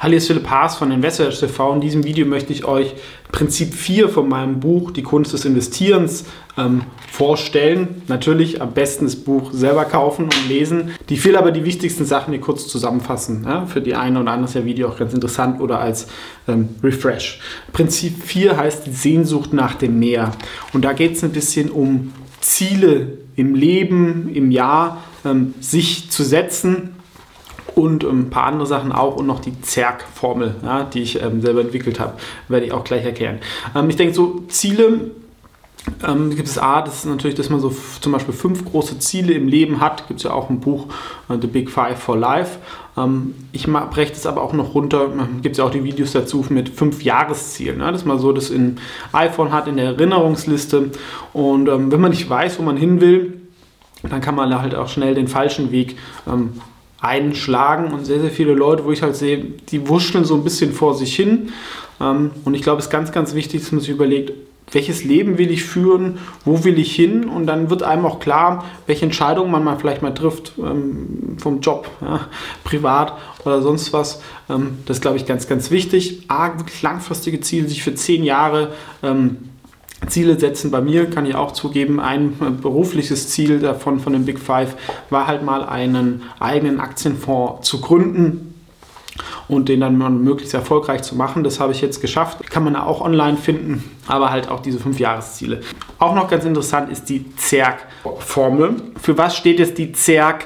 Hallo, hier ist Philipp Haas von Investors TV. In diesem Video möchte ich euch Prinzip 4 von meinem Buch Die Kunst des Investierens ähm, vorstellen. Natürlich am besten das Buch selber kaufen und lesen. Ich will aber die wichtigsten Sachen hier kurz zusammenfassen. Ja? Für die eine oder andere ist das Video auch ganz interessant oder als ähm, Refresh. Prinzip 4 heißt die Sehnsucht nach dem Meer. Und da geht es ein bisschen um Ziele im Leben, im Jahr, ähm, sich zu setzen und ein paar andere Sachen auch und noch die Zerg-Formel, ja, die ich ähm, selber entwickelt habe, werde ich auch gleich erklären. Ähm, ich denke, so Ziele ähm, gibt es A, das ist natürlich, dass man so zum Beispiel fünf große Ziele im Leben hat. Gibt es ja auch ein Buch, äh, The Big Five for Life. Ähm, ich breche das aber auch noch runter. Ähm, gibt es ja auch die Videos dazu mit fünf Jahreszielen. Ne? Dass man so das in iPhone hat, in der Erinnerungsliste. Und ähm, wenn man nicht weiß, wo man hin will, dann kann man halt auch schnell den falschen Weg ähm, einschlagen und sehr, sehr viele Leute, wo ich halt sehe, die wuscheln so ein bisschen vor sich hin. Ähm, und ich glaube, es ist ganz, ganz wichtig, dass man sich überlegt, welches Leben will ich führen, wo will ich hin und dann wird einem auch klar, welche Entscheidungen man mal vielleicht mal trifft ähm, vom Job, ja, privat oder sonst was. Ähm, das ist, glaube ich, ganz, ganz wichtig. A, wirklich langfristige Ziele, sich für zehn Jahre ähm, Ziele setzen. Bei mir kann ich auch zugeben, ein berufliches Ziel davon von den Big Five war halt mal einen eigenen Aktienfonds zu gründen und den dann möglichst erfolgreich zu machen. Das habe ich jetzt geschafft. Kann man auch online finden, aber halt auch diese fünf Jahresziele. Auch noch ganz interessant ist die ZERG-Formel. Für was steht jetzt die ZERG?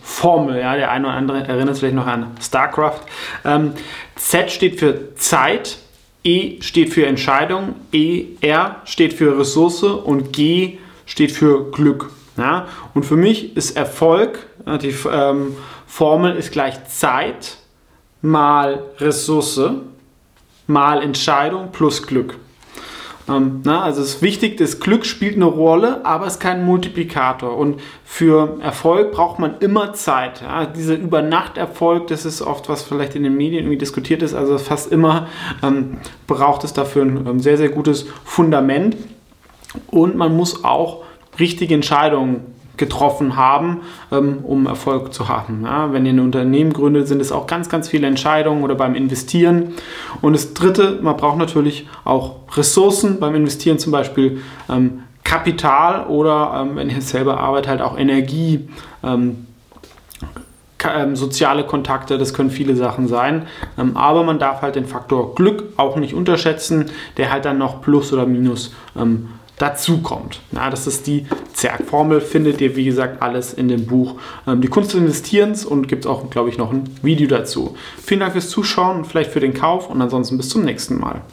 Formel, ja, der eine oder andere erinnert sich vielleicht noch an StarCraft. Ähm, Z steht für Zeit, E steht für Entscheidung, E, R steht für Ressource und G steht für Glück. Ja? Und für mich ist Erfolg, die ähm, Formel ist gleich Zeit mal Ressource mal Entscheidung plus Glück. Ähm, na, also es ist wichtig, das Glück spielt eine Rolle, aber es ist kein Multiplikator. Und für Erfolg braucht man immer Zeit. Ja? Dieser Übernachterfolg, das ist oft, was vielleicht in den Medien irgendwie diskutiert ist, also fast immer ähm, braucht es dafür ein ähm, sehr, sehr gutes Fundament. Und man muss auch richtige Entscheidungen getroffen haben, ähm, um Erfolg zu haben. Ja, wenn ihr ein Unternehmen gründet, sind es auch ganz, ganz viele Entscheidungen oder beim Investieren. Und das Dritte, man braucht natürlich auch Ressourcen beim Investieren, zum Beispiel ähm, Kapital oder, ähm, wenn ihr selber arbeitet, halt auch Energie. Ähm, ähm, soziale Kontakte, das können viele Sachen sein. Ähm, aber man darf halt den Faktor Glück auch nicht unterschätzen, der halt dann noch Plus oder Minus ähm, dazu kommt. Ja, das ist die Zerg-Formel, findet ihr wie gesagt alles in dem Buch ähm, Die Kunst des Investierens und gibt es auch, glaube ich, noch ein Video dazu. Vielen Dank fürs Zuschauen und vielleicht für den Kauf und ansonsten bis zum nächsten Mal.